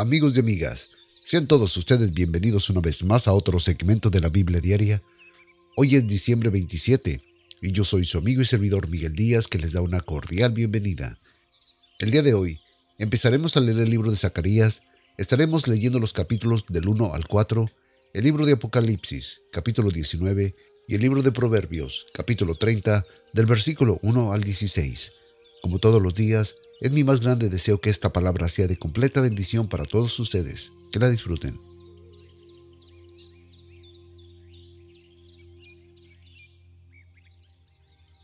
Amigos y amigas, sean todos ustedes bienvenidos una vez más a otro segmento de la Biblia Diaria. Hoy es diciembre 27 y yo soy su amigo y servidor Miguel Díaz que les da una cordial bienvenida. El día de hoy empezaremos a leer el libro de Zacarías, estaremos leyendo los capítulos del 1 al 4, el libro de Apocalipsis, capítulo 19, y el libro de Proverbios, capítulo 30, del versículo 1 al 16. Como todos los días, es mi más grande deseo que esta palabra sea de completa bendición para todos ustedes. Que la disfruten.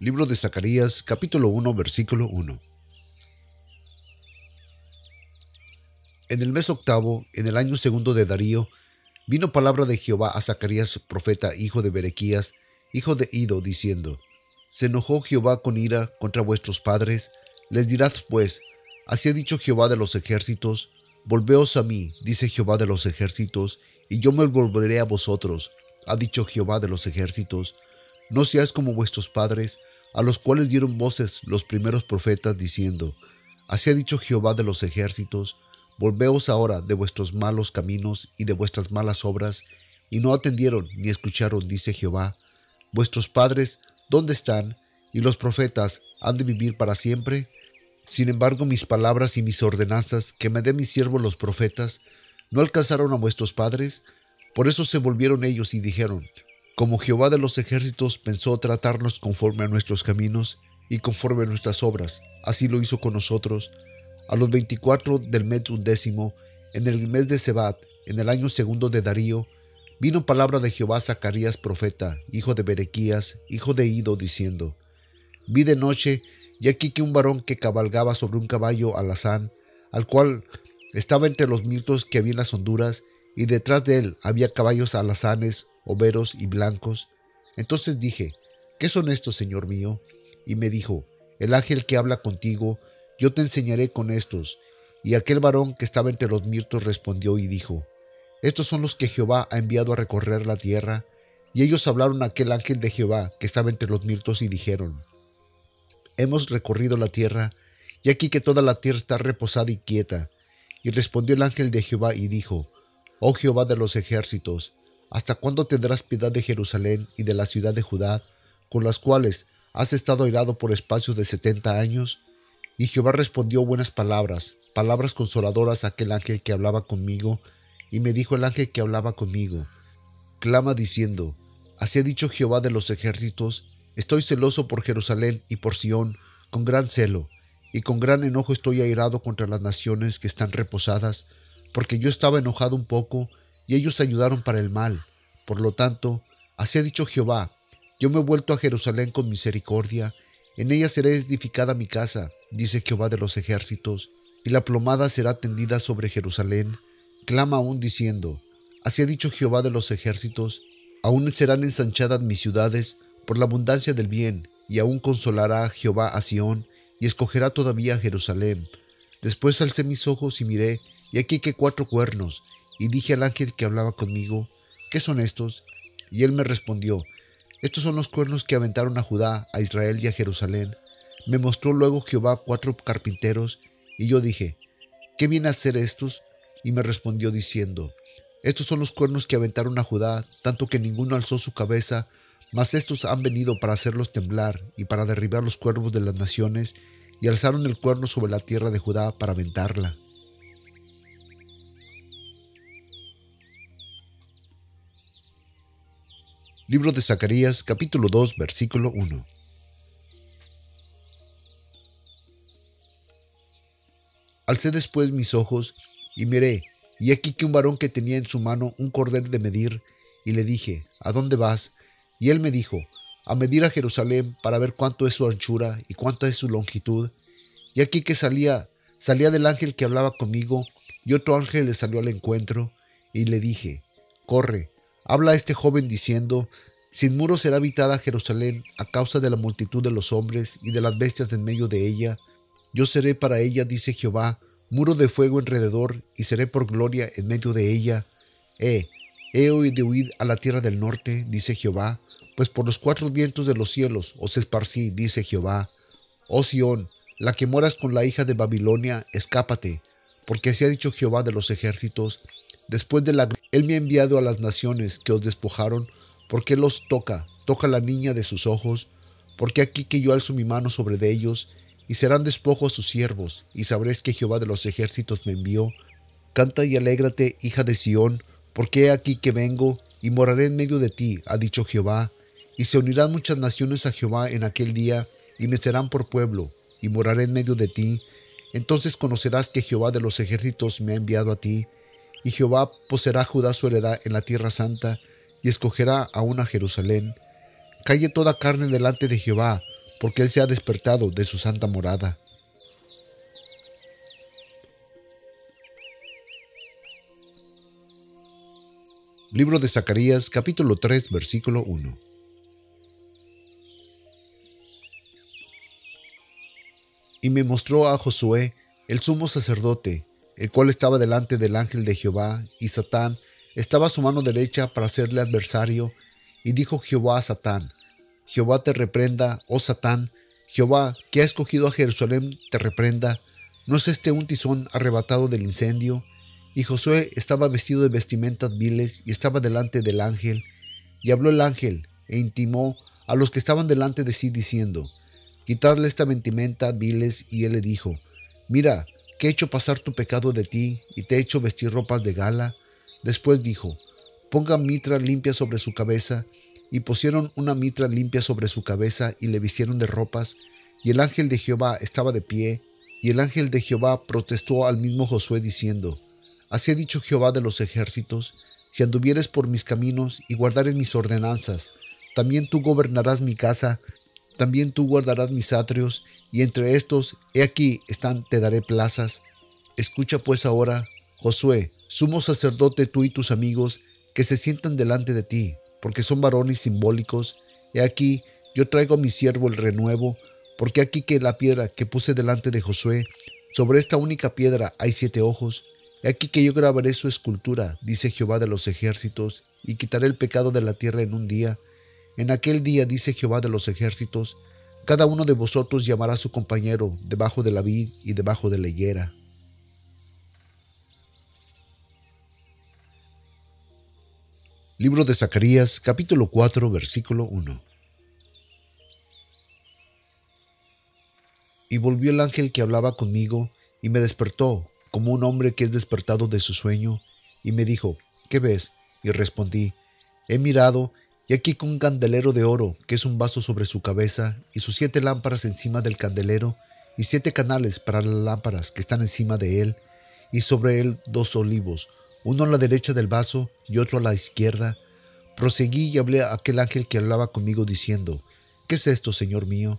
Libro de Zacarías, capítulo 1, versículo 1. En el mes octavo, en el año segundo de Darío, vino palabra de Jehová a Zacarías, profeta, hijo de Berequías, hijo de Ido, diciendo, Se enojó Jehová con ira contra vuestros padres, les dirás pues, así ha dicho Jehová de los ejércitos, volveos a mí, dice Jehová de los ejércitos, y yo me volveré a vosotros, ha dicho Jehová de los ejércitos, no seáis como vuestros padres, a los cuales dieron voces los primeros profetas, diciendo, así ha dicho Jehová de los ejércitos, volveos ahora de vuestros malos caminos y de vuestras malas obras, y no atendieron ni escucharon, dice Jehová, vuestros padres, ¿dónde están? Y los profetas, ¿han de vivir para siempre? Sin embargo, mis palabras y mis ordenanzas que me dé mi siervo los profetas, ¿no alcanzaron a vuestros padres? Por eso se volvieron ellos y dijeron, como Jehová de los ejércitos pensó tratarnos conforme a nuestros caminos y conforme a nuestras obras, así lo hizo con nosotros. A los veinticuatro del mes undécimo, en el mes de Sebat, en el año segundo de Darío, vino palabra de Jehová a Zacarías profeta, hijo de Berequías, hijo de Ido, diciendo, Vi de noche y aquí que un varón que cabalgaba sobre un caballo alazán, al cual estaba entre los mirtos que había en las honduras, y detrás de él había caballos alazanes, overos y blancos. Entonces dije, ¿qué son estos, Señor mío? Y me dijo, el ángel que habla contigo, yo te enseñaré con estos. Y aquel varón que estaba entre los mirtos respondió y dijo, Estos son los que Jehová ha enviado a recorrer la tierra. Y ellos hablaron a aquel ángel de Jehová que estaba entre los mirtos y dijeron, hemos recorrido la tierra, y aquí que toda la tierra está reposada y quieta. Y respondió el ángel de Jehová y dijo, Oh Jehová de los ejércitos, ¿hasta cuándo tendrás piedad de Jerusalén y de la ciudad de Judá, con las cuales has estado airado por espacio de setenta años? Y Jehová respondió buenas palabras, palabras consoladoras a aquel ángel que hablaba conmigo, y me dijo el ángel que hablaba conmigo, clama diciendo, Así ha dicho Jehová de los ejércitos, Estoy celoso por Jerusalén y por Sión, con gran celo, y con gran enojo estoy airado contra las naciones que están reposadas, porque yo estaba enojado un poco, y ellos ayudaron para el mal. Por lo tanto, así ha dicho Jehová, yo me he vuelto a Jerusalén con misericordia, en ella será edificada mi casa, dice Jehová de los ejércitos, y la plomada será tendida sobre Jerusalén. Clama aún diciendo, así ha dicho Jehová de los ejércitos, aún serán ensanchadas mis ciudades, por la abundancia del bien, y aún consolará Jehová a Sión, y escogerá todavía Jerusalén. Después alcé mis ojos y miré, y aquí que cuatro cuernos, y dije al ángel que hablaba conmigo, ¿qué son estos? Y él me respondió, estos son los cuernos que aventaron a Judá, a Israel y a Jerusalén. Me mostró luego Jehová cuatro carpinteros, y yo dije, ¿qué viene a hacer estos? Y me respondió diciendo, estos son los cuernos que aventaron a Judá, tanto que ninguno alzó su cabeza mas estos han venido para hacerlos temblar y para derribar los cuervos de las naciones, y alzaron el cuerno sobre la tierra de Judá para aventarla. Libro de Zacarías capítulo 2 versículo 1 Alcé después mis ojos y miré, y aquí que un varón que tenía en su mano un cordel de medir, y le dije, ¿A dónde vas? Y él me dijo, a medir a Jerusalén para ver cuánto es su anchura y cuánta es su longitud. Y aquí que salía, salía del ángel que hablaba conmigo, y otro ángel le salió al encuentro, y le dije, corre, habla a este joven diciendo, sin muro será habitada Jerusalén a causa de la multitud de los hombres y de las bestias en medio de ella. Yo seré para ella, dice Jehová, muro de fuego alrededor, y seré por gloria en medio de ella. Eh, He oído huir a la tierra del norte, dice Jehová, pues por los cuatro vientos de los cielos os esparcí, dice Jehová. Oh Sión, la que moras con la hija de Babilonia, escápate, porque así ha dicho Jehová de los ejércitos, después de la él me ha enviado a las naciones que os despojaron, porque los toca, toca la niña de sus ojos, porque aquí que yo alzo mi mano sobre de ellos, y serán despojo a sus siervos, y sabréis que Jehová de los ejércitos me envió. Canta y alégrate, hija de Sión, porque he aquí que vengo, y moraré en medio de ti, ha dicho Jehová, y se unirán muchas naciones a Jehová en aquel día, y me serán por pueblo, y moraré en medio de ti. Entonces conocerás que Jehová de los ejércitos me ha enviado a ti, y Jehová poseerá Judá su heredad en la tierra santa, y escogerá aún a Jerusalén. Calle toda carne delante de Jehová, porque él se ha despertado de su santa morada. Libro de Zacarías capítulo 3 versículo 1 Y me mostró a Josué, el sumo sacerdote, el cual estaba delante del ángel de Jehová, y Satán estaba a su mano derecha para serle adversario, y dijo Jehová a Satán, Jehová te reprenda, oh Satán, Jehová, que ha escogido a Jerusalén, te reprenda, ¿no es este un tizón arrebatado del incendio? Y Josué estaba vestido de vestimentas viles y estaba delante del ángel, y habló el ángel, e intimó a los que estaban delante de sí, diciendo, Quitadle esta vestimenta viles, y él le dijo, Mira, que he hecho pasar tu pecado de ti, y te he hecho vestir ropas de gala. Después dijo, Pongan mitra limpia sobre su cabeza, y pusieron una mitra limpia sobre su cabeza y le vistieron de ropas, y el ángel de Jehová estaba de pie, y el ángel de Jehová protestó al mismo Josué diciendo, Así ha dicho Jehová de los ejércitos, si anduvieres por mis caminos y guardares mis ordenanzas, también tú gobernarás mi casa, también tú guardarás mis atrios, y entre estos, he aquí están, te daré plazas. Escucha pues ahora, Josué, sumo sacerdote tú y tus amigos, que se sientan delante de ti, porque son varones simbólicos. He aquí, yo traigo a mi siervo el renuevo, porque aquí que la piedra que puse delante de Josué, sobre esta única piedra hay siete ojos. Aquí que yo grabaré su escultura, dice Jehová de los ejércitos, y quitaré el pecado de la tierra en un día. En aquel día, dice Jehová de los ejércitos, cada uno de vosotros llamará a su compañero debajo de la vid y debajo de la higuera. Libro de Zacarías, capítulo 4, versículo 1. Y volvió el ángel que hablaba conmigo, y me despertó, como un hombre que es despertado de su sueño, y me dijo, ¿qué ves? Y respondí, he mirado, y aquí con un candelero de oro, que es un vaso sobre su cabeza, y sus siete lámparas encima del candelero, y siete canales para las lámparas que están encima de él, y sobre él dos olivos, uno a la derecha del vaso y otro a la izquierda. Proseguí y hablé a aquel ángel que hablaba conmigo diciendo, ¿Qué es esto, Señor mío?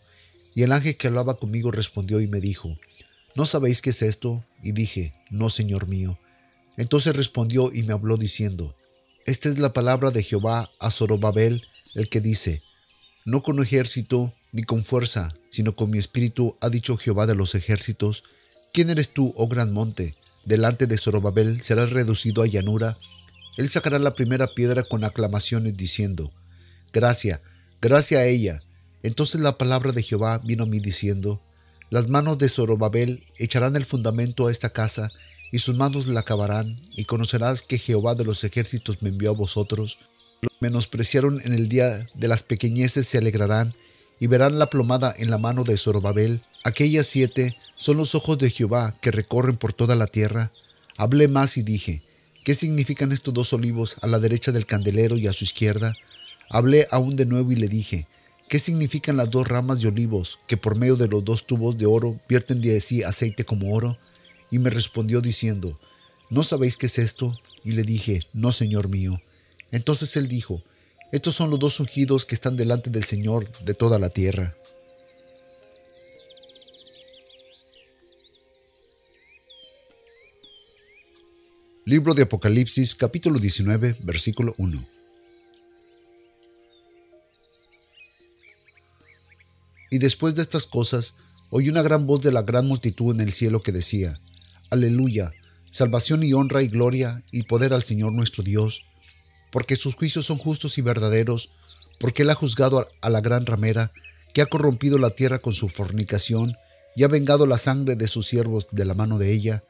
Y el ángel que hablaba conmigo respondió y me dijo, ¿No sabéis qué es esto? Y dije, No, Señor mío. Entonces respondió y me habló diciendo, Esta es la palabra de Jehová a Zorobabel, el que dice, No con ejército ni con fuerza, sino con mi espíritu, ha dicho Jehová de los ejércitos. ¿Quién eres tú, oh gran monte? delante de Zorobabel serás reducido a llanura. Él sacará la primera piedra con aclamaciones diciendo, Gracia, gracia a ella. Entonces la palabra de Jehová vino a mí diciendo, Las manos de Zorobabel echarán el fundamento a esta casa, y sus manos la acabarán, y conocerás que Jehová de los ejércitos me envió a vosotros. Los menospreciaron en el día de las pequeñeces se alegrarán, y verán la plomada en la mano de Zorobabel. Aquellas siete son los ojos de Jehová que recorren por toda la tierra. Hablé más y dije, ¿qué significan estos dos olivos a la derecha del candelero y a su izquierda? Hablé aún de nuevo y le dije, ¿qué significan las dos ramas de olivos que por medio de los dos tubos de oro vierten de sí aceite como oro? Y me respondió diciendo, ¿no sabéis qué es esto? Y le dije, no, Señor mío. Entonces él dijo, estos son los dos ungidos que están delante del Señor de toda la tierra. Libro de Apocalipsis capítulo 19 versículo 1 Y después de estas cosas, oí una gran voz de la gran multitud en el cielo que decía, Aleluya, salvación y honra y gloria y poder al Señor nuestro Dios, porque sus juicios son justos y verdaderos, porque él ha juzgado a la gran ramera, que ha corrompido la tierra con su fornicación, y ha vengado la sangre de sus siervos de la mano de ella.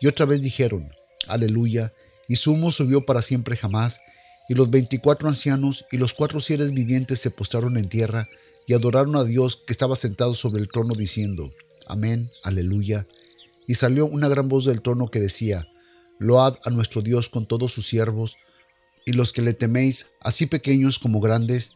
Y otra vez dijeron, Aleluya, y su humo subió para siempre jamás. Y los veinticuatro ancianos y los cuatro seres vivientes se postraron en tierra y adoraron a Dios que estaba sentado sobre el trono diciendo, Amén, aleluya. Y salió una gran voz del trono que decía, Load a nuestro Dios con todos sus siervos, y los que le teméis, así pequeños como grandes.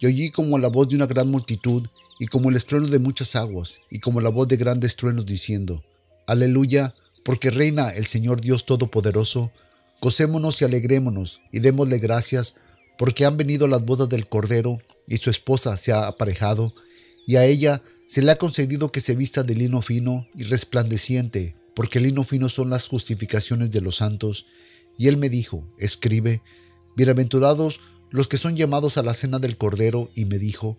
Y oí como la voz de una gran multitud, y como el estruendo de muchas aguas, y como la voz de grandes truenos diciendo, Aleluya, porque reina el Señor Dios Todopoderoso. Gocémonos y alegrémonos, y démosle gracias, porque han venido las bodas del Cordero, y su esposa se ha aparejado, y a ella se le ha concedido que se vista de lino fino y resplandeciente, porque el lino fino son las justificaciones de los santos. Y él me dijo, escribe, bienaventurados los que son llamados a la cena del Cordero, y me dijo,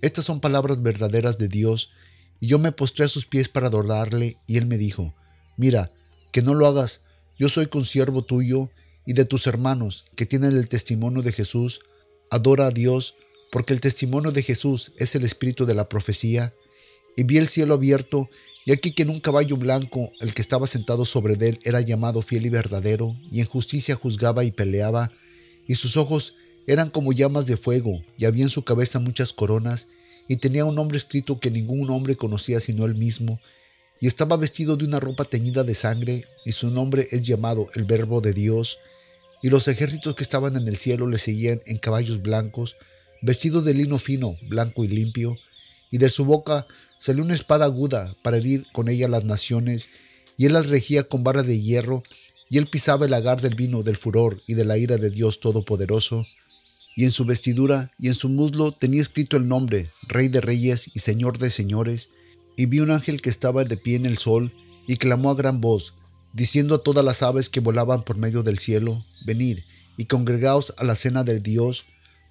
estas son palabras verdaderas de Dios, y yo me postré a sus pies para adorarle, y él me dijo, mira, que no lo hagas, yo soy consiervo tuyo y de tus hermanos que tienen el testimonio de Jesús, adora a Dios, porque el testimonio de Jesús es el espíritu de la profecía. Y vi el cielo abierto, y aquí que en un caballo blanco el que estaba sentado sobre él era llamado fiel y verdadero, y en justicia juzgaba y peleaba, y sus ojos eran como llamas de fuego, y había en su cabeza muchas coronas, y tenía un nombre escrito que ningún hombre conocía sino él mismo, y estaba vestido de una ropa teñida de sangre, y su nombre es llamado el Verbo de Dios. Y los ejércitos que estaban en el cielo le seguían en caballos blancos, vestidos de lino fino, blanco y limpio, y de su boca salió una espada aguda para herir con ella las naciones, y él las regía con vara de hierro, y él pisaba el lagar del vino del furor y de la ira de Dios Todopoderoso, y en su vestidura y en su muslo tenía escrito el nombre, Rey de Reyes y Señor de Señores, y vi un ángel que estaba de pie en el sol, y clamó a gran voz, diciendo a todas las aves que volaban por medio del cielo, Venid y congregaos a la cena del Dios,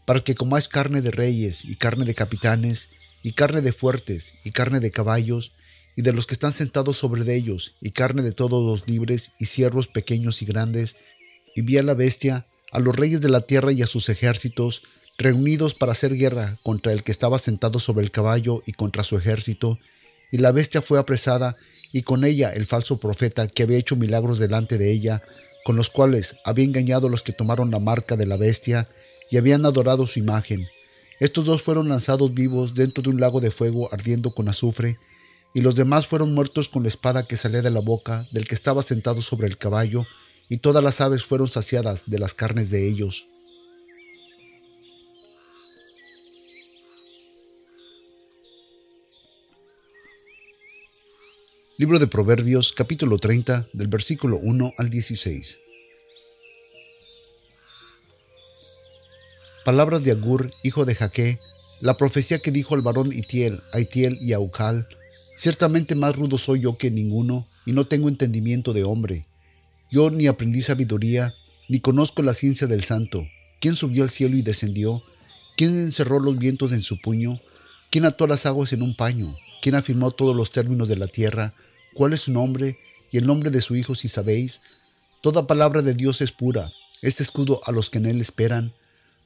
para que comáis carne de reyes, y carne de capitanes, y carne de fuertes, y carne de caballos, y de los que están sentados sobre ellos, y carne de todos los libres, y siervos pequeños y grandes, y vi a la bestia, a los reyes de la tierra y a sus ejércitos, reunidos para hacer guerra contra el que estaba sentado sobre el caballo y contra su ejército, y la bestia fue apresada, y con ella el falso profeta que había hecho milagros delante de ella, con los cuales había engañado los que tomaron la marca de la bestia y habían adorado su imagen. Estos dos fueron lanzados vivos dentro de un lago de fuego ardiendo con azufre, y los demás fueron muertos con la espada que salía de la boca del que estaba sentado sobre el caballo, y todas las aves fueron saciadas de las carnes de ellos. Libro de Proverbios capítulo 30 del versículo 1 al 16. Palabras de Agur, hijo de Jaque, la profecía que dijo al varón Itiel, Aitiel y Aucal, ciertamente más rudo soy yo que ninguno, y no tengo entendimiento de hombre. Yo ni aprendí sabiduría, ni conozco la ciencia del santo. ¿Quién subió al cielo y descendió? ¿Quién encerró los vientos en su puño? ¿Quién ató las aguas en un paño? ¿Quién afirmó todos los términos de la tierra? cuál es su nombre y el nombre de su Hijo si sabéis. Toda palabra de Dios es pura, es escudo a los que en él esperan.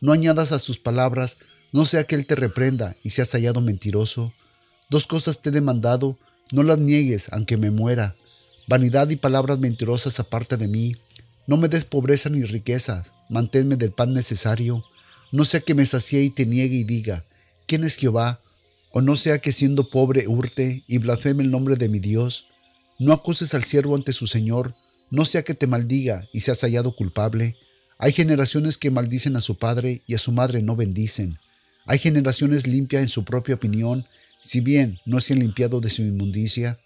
No añadas a sus palabras, no sea que él te reprenda y seas hallado mentiroso. Dos cosas te he demandado, no las niegues, aunque me muera. Vanidad y palabras mentirosas aparte de mí. No me des pobreza ni riqueza, manténme del pan necesario. No sea que me sacie y te niegue y diga, ¿quién es Jehová? O no sea que siendo pobre hurte y blasfeme el nombre de mi Dios. No acuses al siervo ante su Señor, no sea que te maldiga y seas hallado culpable. Hay generaciones que maldicen a su padre y a su madre no bendicen. Hay generaciones limpias en su propia opinión, si bien no se han limpiado de su inmundicia.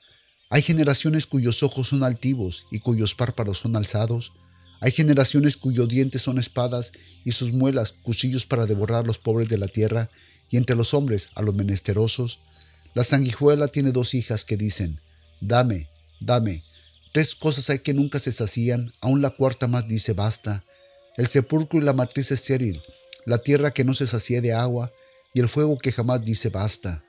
Hay generaciones cuyos ojos son altivos y cuyos párpados son alzados. Hay generaciones cuyos dientes son espadas y sus muelas cuchillos para devorar a los pobres de la tierra y entre los hombres a los menesterosos. La sanguijuela tiene dos hijas que dicen, Dame, Dame. Tres cosas hay que nunca se sacían, aún la cuarta más dice basta. El sepulcro y la matriz estéril, la tierra que no se sacía de agua, y el fuego que jamás dice basta.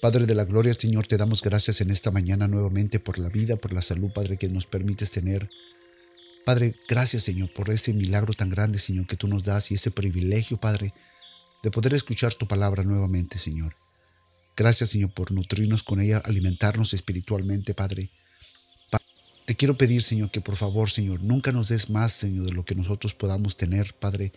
Padre de la Gloria, Señor, te damos gracias en esta mañana nuevamente por la vida, por la salud, Padre, que nos permites tener. Padre, gracias, Señor, por ese milagro tan grande, Señor, que tú nos das y ese privilegio, Padre, de poder escuchar tu palabra nuevamente, Señor. Gracias, Señor, por nutrirnos con ella, alimentarnos espiritualmente, Padre. Te quiero pedir, Señor, que por favor, Señor, nunca nos des más, Señor, de lo que nosotros podamos tener, Padre,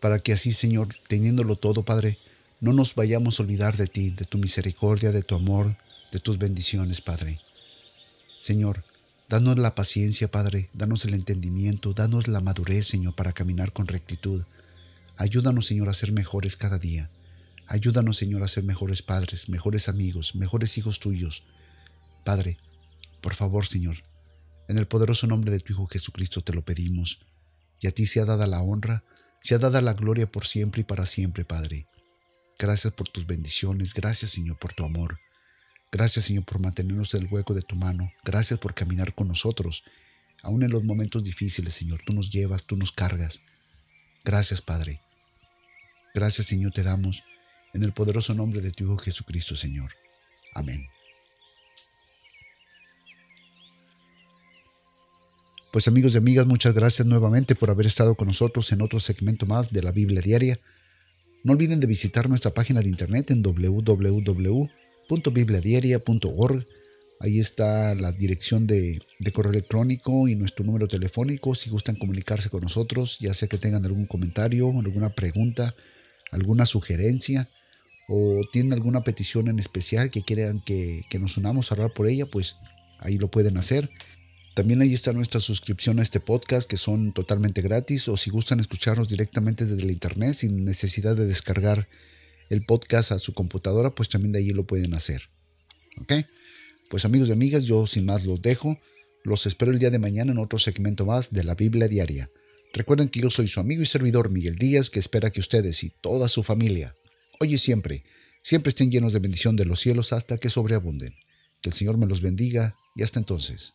para que así, Señor, teniéndolo todo, Padre, no nos vayamos a olvidar de ti, de tu misericordia, de tu amor, de tus bendiciones, Padre. Señor, danos la paciencia, Padre, danos el entendimiento, danos la madurez, Señor, para caminar con rectitud. Ayúdanos, Señor, a ser mejores cada día. Ayúdanos, Señor, a ser mejores padres, mejores amigos, mejores hijos tuyos. Padre, por favor, Señor, en el poderoso nombre de tu Hijo Jesucristo te lo pedimos, y a ti sea dada la honra, sea dada la gloria por siempre y para siempre, Padre. Gracias por tus bendiciones, gracias, Señor, por tu amor. Gracias, Señor, por mantenernos en el hueco de tu mano. Gracias por caminar con nosotros. Aún en los momentos difíciles, Señor, tú nos llevas, tú nos cargas. Gracias, Padre. Gracias, Señor, te damos en el poderoso nombre de tu Hijo Jesucristo, Señor. Amén. Pues amigos y amigas, muchas gracias nuevamente por haber estado con nosotros en otro segmento más de la Biblia Diaria. No olviden de visitar nuestra página de internet en www.bibliadiaria.org. Ahí está la dirección de, de, correo electrónico y nuestro número telefónico si gustan comunicarse con nosotros, ya sea que tengan algún comentario, alguna pregunta, alguna sugerencia o tienen alguna petición en especial que quieran que, nos unamos a orar por ella, pues ahí lo pueden hacer. También ahí está nuestra suscripción a este podcast, que son totalmente gratis, o si gustan escucharnos directamente desde el internet sin necesidad de descargar el podcast a su computadora, pues también de ahí lo pueden hacer. ¿Ok? Pues amigos y amigas, yo sin más los dejo. Los espero el día de mañana en otro segmento más de la Biblia Diaria. Recuerden que yo soy su amigo y servidor Miguel Díaz, que espera que ustedes y toda su familia hoy y siempre, siempre estén llenos de bendición de los cielos hasta que sobreabunden. Que el Señor me los bendiga y hasta entonces.